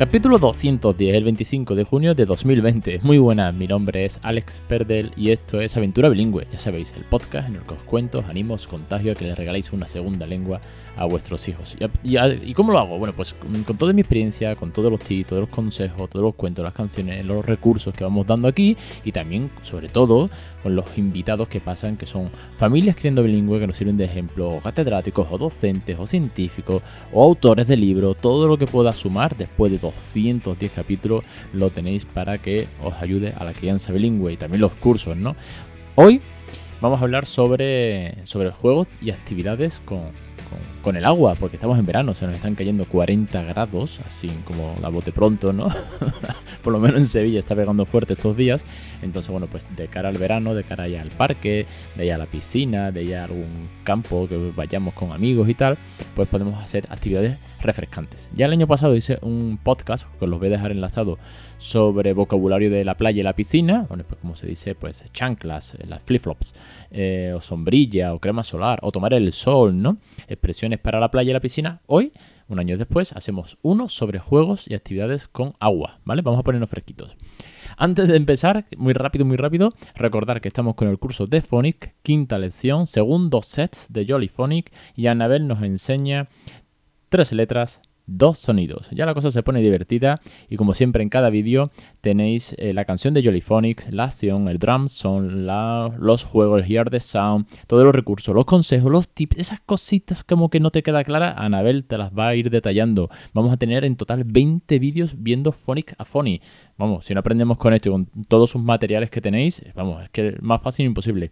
Capítulo 210, el 25 de junio de 2020. Muy buenas, mi nombre es Alex Perdel y esto es Aventura Bilingüe. Ya sabéis, el podcast en el que os cuento, animo, os contagio a que le regaléis una segunda lengua a vuestros hijos. ¿Y, cómo lo hago? Bueno, pues con toda mi experiencia, con todos los tips, todos los consejos, todos los cuentos, las canciones, los recursos que vamos dando aquí y también, sobre todo, con los invitados que pasan, que son familias criando bilingüe que nos sirven de ejemplo, o catedráticos, o docentes, o científicos, o autores de libros, todo lo que pueda sumar después de 210 capítulos lo tenéis para que os ayude a la crianza bilingüe y también los cursos, ¿no? Hoy vamos a hablar sobre, sobre juegos y actividades con, con, el agua, porque estamos en verano, se nos están cayendo 40 grados, así como la bote pronto, ¿no? Por lo menos en Sevilla está pegando fuerte estos días. Entonces, bueno, pues de cara al verano, de cara ya al parque, de allá a la piscina, de allá a algún campo que vayamos con amigos y tal, pues podemos hacer actividades refrescantes. Ya el año pasado hice un podcast, que os los voy a dejar enlazado, sobre vocabulario de la playa y la piscina, bueno, pues como se dice, pues chanclas, eh, las flip-flops, eh, o sombrilla, o crema solar, o tomar el sol, ¿no? Expresiones para la playa y la piscina. Hoy, un año después, hacemos uno sobre juegos y actividades con agua, ¿vale? Vamos a ponernos fresquitos. Antes de empezar, muy rápido, muy rápido, recordar que estamos con el curso de Phonic, quinta lección, segundo sets de Jolly Phonic, y Anabel nos enseña tres letras, dos sonidos. Ya la cosa se pone divertida y como siempre en cada vídeo tenéis eh, la canción de Jollyphonics, la acción, el drum son los juegos, el hear the sound, todos los recursos, los consejos, los tips, esas cositas como que no te queda clara, Anabel te las va a ir detallando. Vamos a tener en total 20 vídeos viendo Phonic a Phony. Vamos, si no aprendemos con esto y con todos sus materiales que tenéis, vamos, es que más fácil imposible.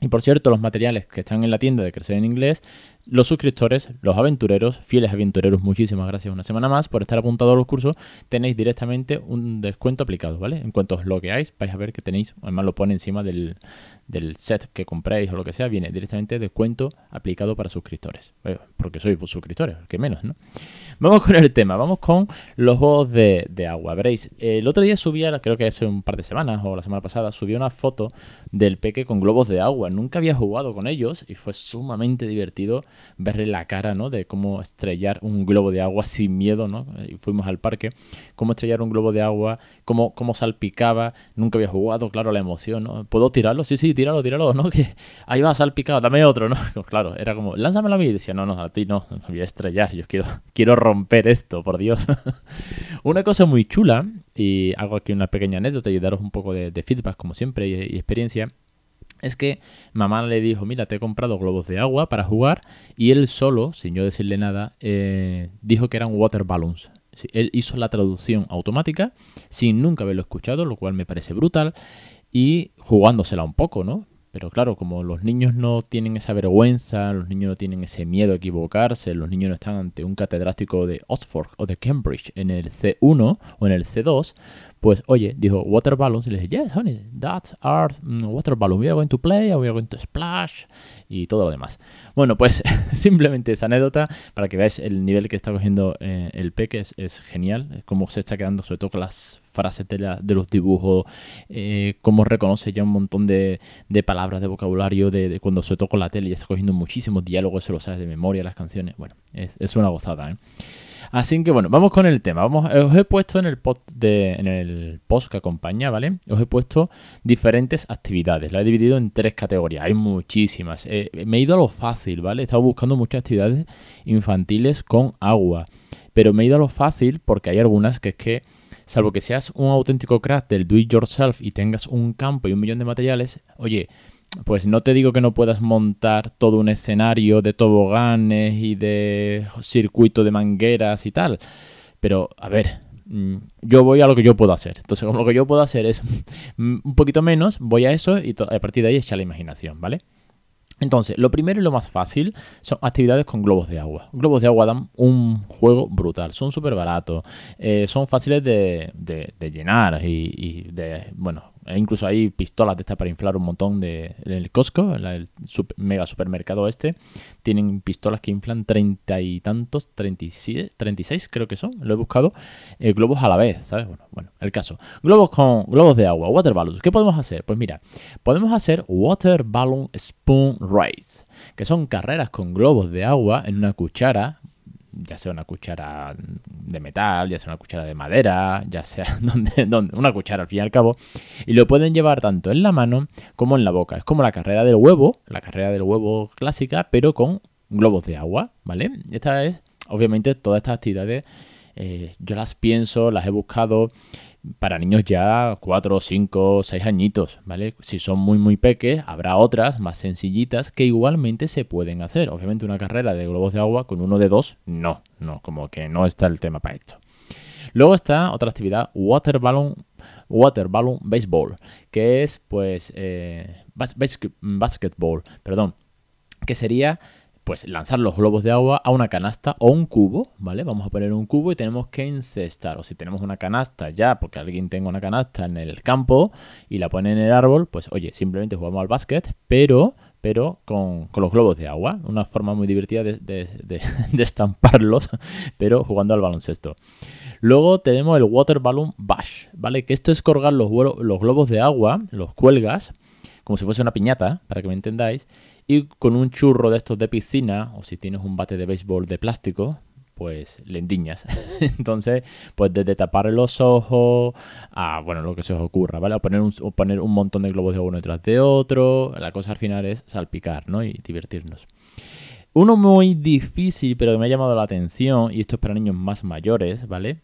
Y por cierto, los materiales que están en la tienda de Crecer en Inglés los suscriptores, los aventureros, fieles aventureros, muchísimas gracias una semana más por estar apuntados a los cursos. Tenéis directamente un descuento aplicado, ¿vale? En cuanto os logueáis, vais a ver que tenéis, además lo pone encima del, set que compréis o lo que sea, viene directamente descuento aplicado para suscriptores. Eh, porque sois suscriptores, que menos, ¿no? Vamos con el tema, vamos con los juegos de, agua. Veréis, el otro día subía, creo que hace un par de semanas o la semana pasada, subí una foto del peque con globos de agua. Nunca había jugado con ellos y fue sumamente divertido verle la cara, ¿no? De cómo estrellar un globo de agua sin miedo, ¿no? Y fuimos al parque, cómo estrellar un globo de agua, cómo, cómo salpicaba, nunca había jugado, claro, la emoción, ¿no? ¿Puedo tirarlo? Sí, sí, tíralo, tíralo, ¿no? Que ahí va salpicado, dame otro, ¿no? Claro, era como, lánzamelo a mí, y decía, no, no, a ti no, me voy a estrellar, yo quiero, quiero romper esto, por Dios. una cosa muy chula, y hago aquí una pequeña anécdota y daros un poco de, feedback, como siempre, y experiencia, es que mamá le dijo, mira, te he comprado globos de agua para jugar y él solo, sin yo decirle nada, eh, dijo que eran water balloons. Él hizo la traducción automática sin nunca haberlo escuchado, lo cual me parece brutal y jugándosela un poco, ¿no? Pero claro, como los niños no tienen esa vergüenza, los niños no tienen ese miedo a equivocarse, los niños no están ante un catedrático de Oxford o de Cambridge en el C1 o en el C2, pues oye, dijo water balloons y le dije, yes, honey, that's our mm, water balloon. We are going to play, we are going to splash y todo lo demás. Bueno, pues simplemente esa anécdota para que veáis el nivel que está cogiendo eh, el peque es, es genial, cómo se está quedando sobre todo con las frases de, los dibujos, eh, cómo reconoce ya un montón de, palabras de vocabulario de, cuando se toca la tele y está cogiendo muchísimos diálogos, se lo sabes de memoria las canciones. Bueno, es, una gozada, ¿eh? Así que bueno, vamos con el tema. Vamos, os he puesto en el, post de, en el post que acompaña, ¿vale? Os he puesto diferentes actividades. La he dividido en tres categorías. Hay muchísimas. Eh, me he ido a lo fácil, ¿vale? He estado buscando muchas actividades infantiles con agua. Pero me he ido a lo fácil porque hay algunas que es que salvo que seas un auténtico crack del do it yourself y tengas un campo y un millón de materiales, oye, pues no te digo que no puedas montar todo un escenario de toboganes y de circuito de mangueras y tal, pero a ver, mm, yo voy a lo que yo puedo hacer. Entonces, lo que yo puedo hacer es un poquito menos, voy a eso y a partir de ahí echa la imaginación, ¿vale? Entonces, lo primero y lo más fácil son actividades con globos de agua. Globos de agua dan un juego brutal, son súper baratos, eh, son fáciles de, llenar y, de, bueno, incluso hay pistolas de estas para inflar un montón de, en el Costco, en el mega supermercado este, tienen pistolas que inflan treinta y tantos, 37, 36 creo que son, lo he buscado, eh, globos a la vez, ¿sabes? Bueno, bueno, el caso. Globos con globos de agua, water balloons. ¿Qué podemos hacer? Pues mira, podemos hacer water balloon spoon race, que son carreras con globos de agua en una cuchara ya sea una cuchara de metal, ya sea una cuchara de madera, ya sea donde, donde, una cuchara al fin y al cabo, y lo pueden llevar tanto en la mano como en la boca. Es como la carrera del huevo, la carrera del huevo clásica, pero con globos de agua, ¿vale? Esta es, obviamente, todas estas actividades, eh, yo las pienso, las he buscado para niños ya 4, 5, 6 añitos, ¿vale? Si son muy muy peques, habrá otras más sencillitas que igualmente se pueden hacer. Obviamente una carrera de globos de agua con uno de dos, no, no, como que no está el tema para esto. Luego está otra actividad, water balloon, water balloon baseball, que es pues eh, basketball, perdón, que sería pues lanzar los globos de agua a una canasta o un cubo, ¿vale? Vamos a poner un cubo y tenemos que encestar. O si tenemos una canasta ya, porque alguien tenga una canasta en el campo y la pone en el árbol, pues oye, simplemente jugamos al básquet, pero, pero con, los globos de agua. Una forma muy divertida de, de estamparlos, pero jugando al baloncesto. Luego tenemos el Water Balloon Bash, ¿vale? Que esto es colgar los globos de agua, los cuelgas, como si fuese una piñata, para que me entendáis y con un churro de estos de piscina, o si tienes un bate de béisbol de plástico, pues le endiñas. Entonces, pues desde tapar los ojos a, bueno, lo que se os ocurra, ¿vale? O poner un, poner un montón de globos de uno detrás de otro. La cosa al final es salpicar, ¿no? Y divertirnos. Uno muy difícil, pero que me ha llamado la atención, y esto es para niños más mayores, ¿vale?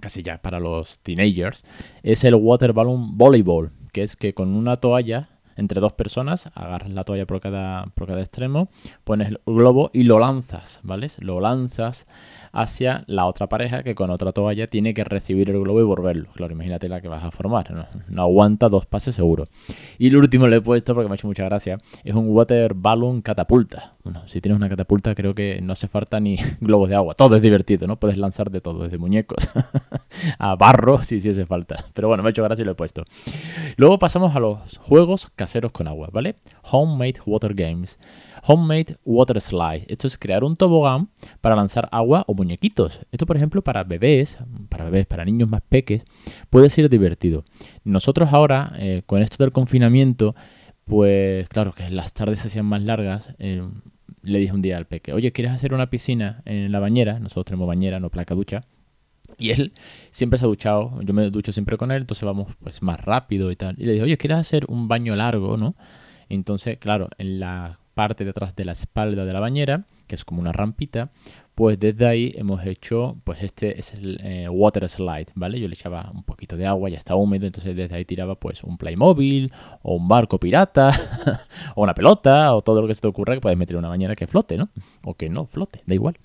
Casi ya para los teenagers, es el water balloon volleyball, que es que con una toalla entre dos personas, agarras la toalla por cada, por cada extremo, pones el globo y lo lanzas, ¿vale? Lo lanzas hacia la otra pareja que con otra toalla tiene que recibir el globo y volverlo. Claro, imagínate la que vas a formar, no, aguanta dos pases seguro. Y el último le he puesto, porque me ha hecho mucha gracia, es un water balloon catapulta. Bueno, si tienes una catapulta creo que no hace falta ni globos de agua, todo es divertido, ¿no? Puedes lanzar de todo, desde muñecos a barro, si sí, sí hace falta. Pero bueno, me ha hecho gracia y lo he puesto. Luego pasamos a los juegos caseros con agua, ¿vale? Homemade Water Games. Homemade Water Slide. Esto es crear un tobogán para lanzar agua o muñequitos. Esto, por ejemplo, para bebés, para bebés, para niños más peques, puede ser divertido. Nosotros ahora, eh, con esto del confinamiento, pues claro que las tardes se hacían más largas. Eh, le dije un día al peque, oye, ¿quieres hacer una piscina en la bañera? Nosotros tenemos bañera, no placa ducha. Y él siempre se ha duchado, yo me ducho siempre con él, entonces vamos pues más rápido y tal. Y le dije, oye, ¿quieres hacer un baño largo, no? Entonces, claro, en la parte de atrás de la espalda de la bañera, que es como una rampita, pues desde ahí hemos hecho, pues este es el eh, water slide, ¿vale? Yo le echaba un poquito de agua, ya está húmedo, entonces desde ahí tiraba pues un Playmobil, o un barco pirata, o una pelota, o todo lo que se te ocurra que puedes meter en una bañera que flote, ¿no? O que no flote, da igual.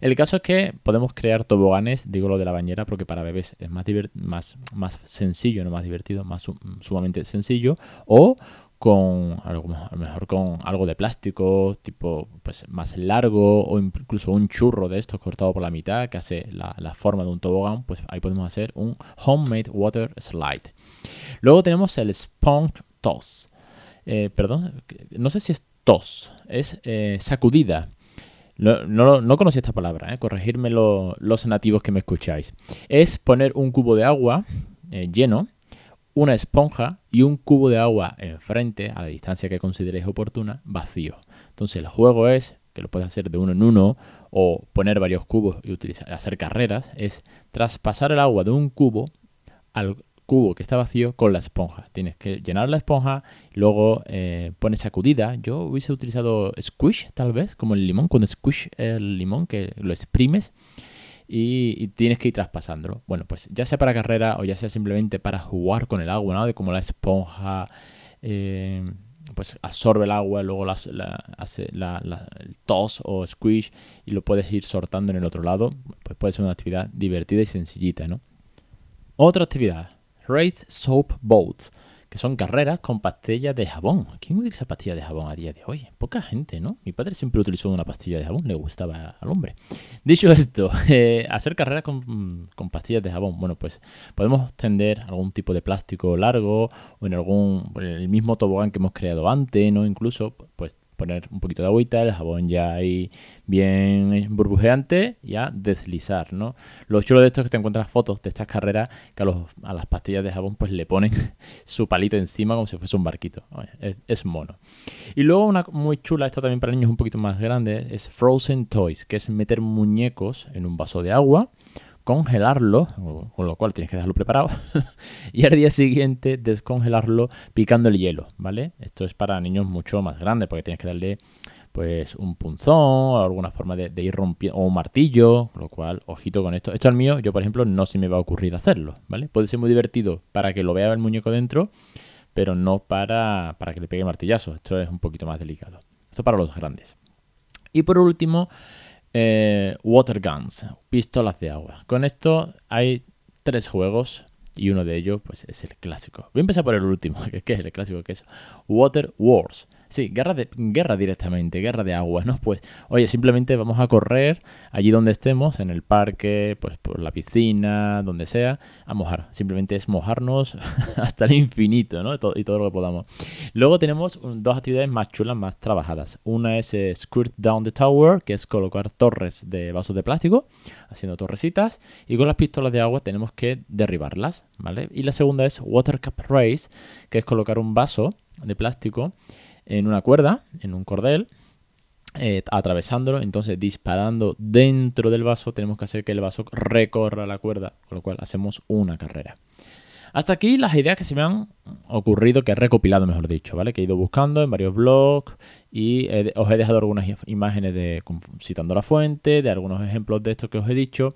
El caso es que podemos crear toboganes, digo lo de la bañera, porque para bebés es más, más, más sencillo, no más divertido, más sumamente sencillo, o con a lo mejor con algo de plástico, tipo pues más largo, o incluso un churro de estos cortado por la mitad que hace la, forma de un tobogán, pues ahí podemos hacer un homemade water slide. Luego tenemos el sponge toss. Eh, perdón, no sé si es toss, es eh, sacudida. No, no, conocí esta palabra, eh, los nativos que me escucháis. Es poner un cubo de agua eh, lleno una esponja y un cubo de agua enfrente, a la distancia que consideréis oportuna, vacío. Entonces el juego es, que lo puedes hacer de uno en uno, o poner varios cubos y utilizar, hacer carreras, es traspasar el agua de un cubo al cubo que está vacío con la esponja. Tienes que llenar la esponja, luego eh, pones sacudida. Yo hubiese utilizado squish, tal vez, como el limón, cuando squish el limón, que lo exprimes y, tienes que ir traspasándolo. Bueno, pues ya sea para carrera o ya sea simplemente para jugar con el agua, ¿no? De cómo la esponja eh, pues absorbe el agua, luego la, hace el toss o squish y lo puedes ir sortando en el otro lado. Pues puede ser una actividad divertida y sencillita, ¿no? Otra actividad, Race Soap Boat que son carreras con pastillas de jabón. ¿Quién utiliza pastillas de jabón a día de hoy? Poca gente, ¿no? Mi padre siempre utilizó una pastilla de jabón, le gustaba al hombre. Dicho esto, eh, hacer carreras con, con, pastillas de jabón, bueno, pues podemos tender algún tipo de plástico largo o en algún, el mismo tobogán que hemos creado antes, ¿no? Incluso, pues poner un poquito de agüita, el jabón ya ahí bien burbujeante, ya deslizar, ¿no? Lo chulo de esto es que te encuentras fotos de estas carreras que a, las pastillas de jabón pues le ponen su palito encima como si fuese un barquito. Es, es, mono. Y luego una muy chula, esta también para niños un poquito más grandes, es Frozen Toys, que es meter muñecos en un vaso de agua congelarlo, con lo cual tienes que dejarlo preparado, y al día siguiente descongelarlo picando el hielo, ¿vale? Esto es para niños mucho más grandes, porque tienes que darle pues un punzón o alguna forma de, ir rompiendo, o un martillo, con lo cual, ojito con esto. Esto al mío, yo por ejemplo, no se me va a ocurrir hacerlo, ¿vale? Puede ser muy divertido para que lo vea el muñeco dentro, pero no para, para que le pegue martillazo. Esto es un poquito más delicado. Esto para los grandes. Y por último, eh, water Guns, pistolas de agua. Con esto hay tres juegos y uno de ellos pues, es el clásico. Voy a empezar por el último, que es el clásico, que es Water Wars. Sí, guerra, de, guerra directamente, guerra de agua, ¿no? Pues, oye, simplemente vamos a correr allí donde estemos, en el parque, pues por la piscina, donde sea, a mojar. Simplemente es mojarnos hasta el infinito, ¿no? Y todo, lo que podamos. Luego tenemos dos actividades más chulas, más trabajadas. Una es eh, Squirt Down the Tower, que es colocar torres de vasos de plástico, haciendo torrecitas. Y con las pistolas de agua tenemos que derribarlas, ¿vale? Y la segunda es Water Cup Race, que es colocar un vaso de plástico en una cuerda, en un cordel, eh, atravesándolo, entonces disparando dentro del vaso, tenemos que hacer que el vaso recorra la cuerda, con lo cual hacemos una carrera. Hasta aquí las ideas que se me han ocurrido, que he recopilado, mejor dicho, ¿vale? Que he ido buscando en varios blogs y os he dejado algunas imágenes de citando la fuente, de algunos ejemplos de esto que os he dicho,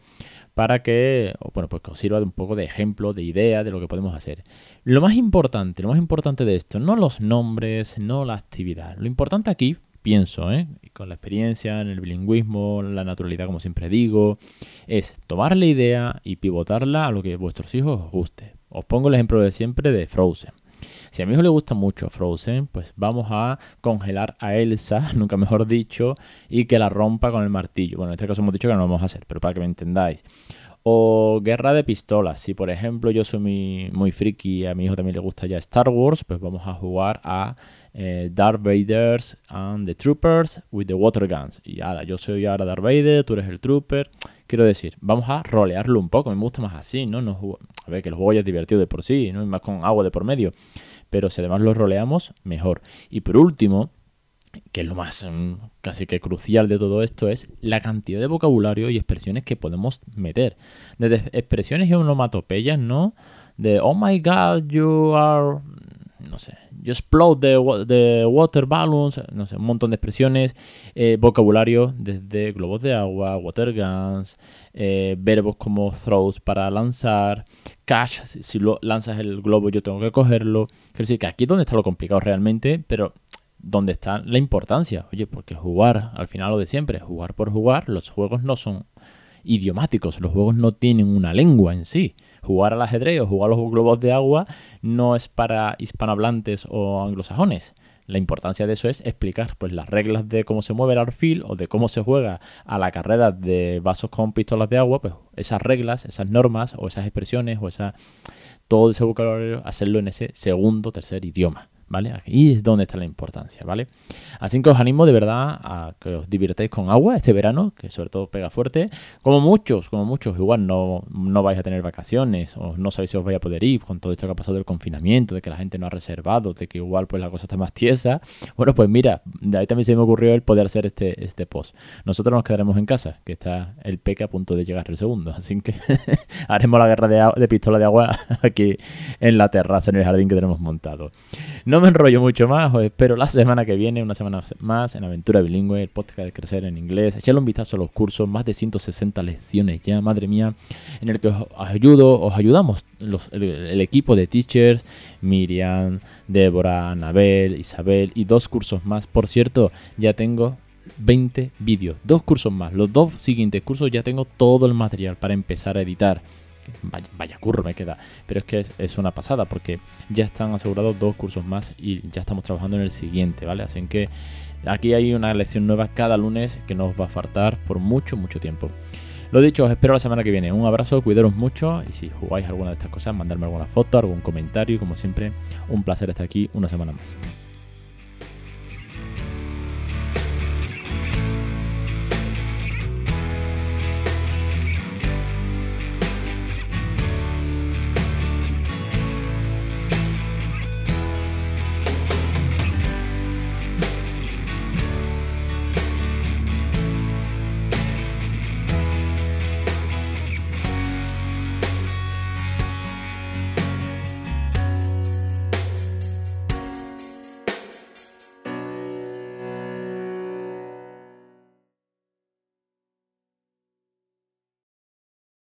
para que, bueno, pues os sirva de un poco de ejemplo, de idea de lo que podemos hacer. Lo más importante, lo más importante de esto, no los nombres, no la actividad. Lo importante aquí, pienso, ¿eh? con la experiencia, en el bilingüismo, la naturalidad, como siempre digo, es tomar la idea y pivotarla a lo que vuestros hijos os guste. Os pongo el ejemplo de siempre de Frozen. Si a mi hijo le gusta mucho Frozen, pues vamos a congelar a Elsa, nunca mejor dicho, y que la rompa con el martillo. Bueno, en este caso hemos dicho que no lo vamos a hacer, pero para que me entendáis. O guerra de pistolas. Si por ejemplo yo soy muy, friki y a mi hijo también le gusta ya Star Wars, pues vamos a jugar a eh, Darth Vader and the Troopers with the Water Guns. Y ahora yo soy ahora Darth Vader, tú eres el Trooper. Quiero decir, vamos a rolearlo un poco. Me gusta más así, ¿no? no a ver, que el juego ya es divertido de por sí, ¿no? Y más con agua de por medio. Pero si además lo roleamos, mejor. Y por último, que es lo más mm, casi que crucial de todo esto, es la cantidad de vocabulario y expresiones que podemos meter. Desde expresiones y onomatopeyas, ¿no? De, oh my god, you are, no sé, you explode the, water balloons, no sé, un montón de expresiones, eh, vocabulario desde globos de agua, water guns, eh, verbos como throws para lanzar, catch, si lo lanzas el globo yo tengo que cogerlo. Quiero decir que aquí es donde está lo complicado realmente, pero donde está la importancia. Oye, porque jugar, al final lo de siempre, jugar por jugar, los juegos no son idiomáticos, los juegos no tienen una lengua en sí. Jugar al ajedrez o jugar a los globos de agua no es para hispanohablantes o anglosajones. La importancia de eso es explicar pues, las reglas de cómo se mueve el arfil o de cómo se juega a la carrera de vasos con pistolas de agua, pues esas reglas, esas normas o esas expresiones o esa, todo ese vocabulario, hacerlo en ese segundo, tercer idioma. ¿Vale? Ahí es donde está la importancia, ¿vale? Así que os animo de verdad a que os divirtáis con agua este verano, que sobre todo pega fuerte. Como muchos, como muchos, igual no, no vais a tener vacaciones o no sabéis si os vais a poder ir con todo esto que ha pasado del confinamiento, de que la gente no ha reservado, de que igual pues la cosa está más tiesa. Bueno, pues mira, de ahí también se me ocurrió el poder hacer este, este post. Nosotros nos quedaremos en casa, que está el peque a punto de llegar el segundo, así que haremos la guerra de, de pistola de agua aquí en la terraza, en el jardín que tenemos montado. No me enrollo mucho más, os espero la semana que viene, una semana más en Aventura Bilingüe, el podcast de Crecer en Inglés. Echadle un vistazo a los cursos, más de 160 lecciones ya, madre mía, en el que os ayudo, os ayudamos el, equipo de teachers, Miriam, Débora, Anabel, Isabel y dos cursos más. Por cierto, ya tengo 20 vídeos, dos cursos más. Los dos siguientes cursos ya tengo todo el material para empezar a editar vaya, curro me queda. Pero es que es, una pasada porque ya están asegurados dos cursos más y ya estamos trabajando en el siguiente, ¿vale? Así que aquí hay una lección nueva cada lunes que no os va a faltar por mucho, mucho tiempo. Lo dicho, os espero la semana que viene. Un abrazo, cuidaros mucho y si jugáis alguna de estas cosas, mandarme alguna foto, algún comentario como siempre, un placer estar aquí una semana más.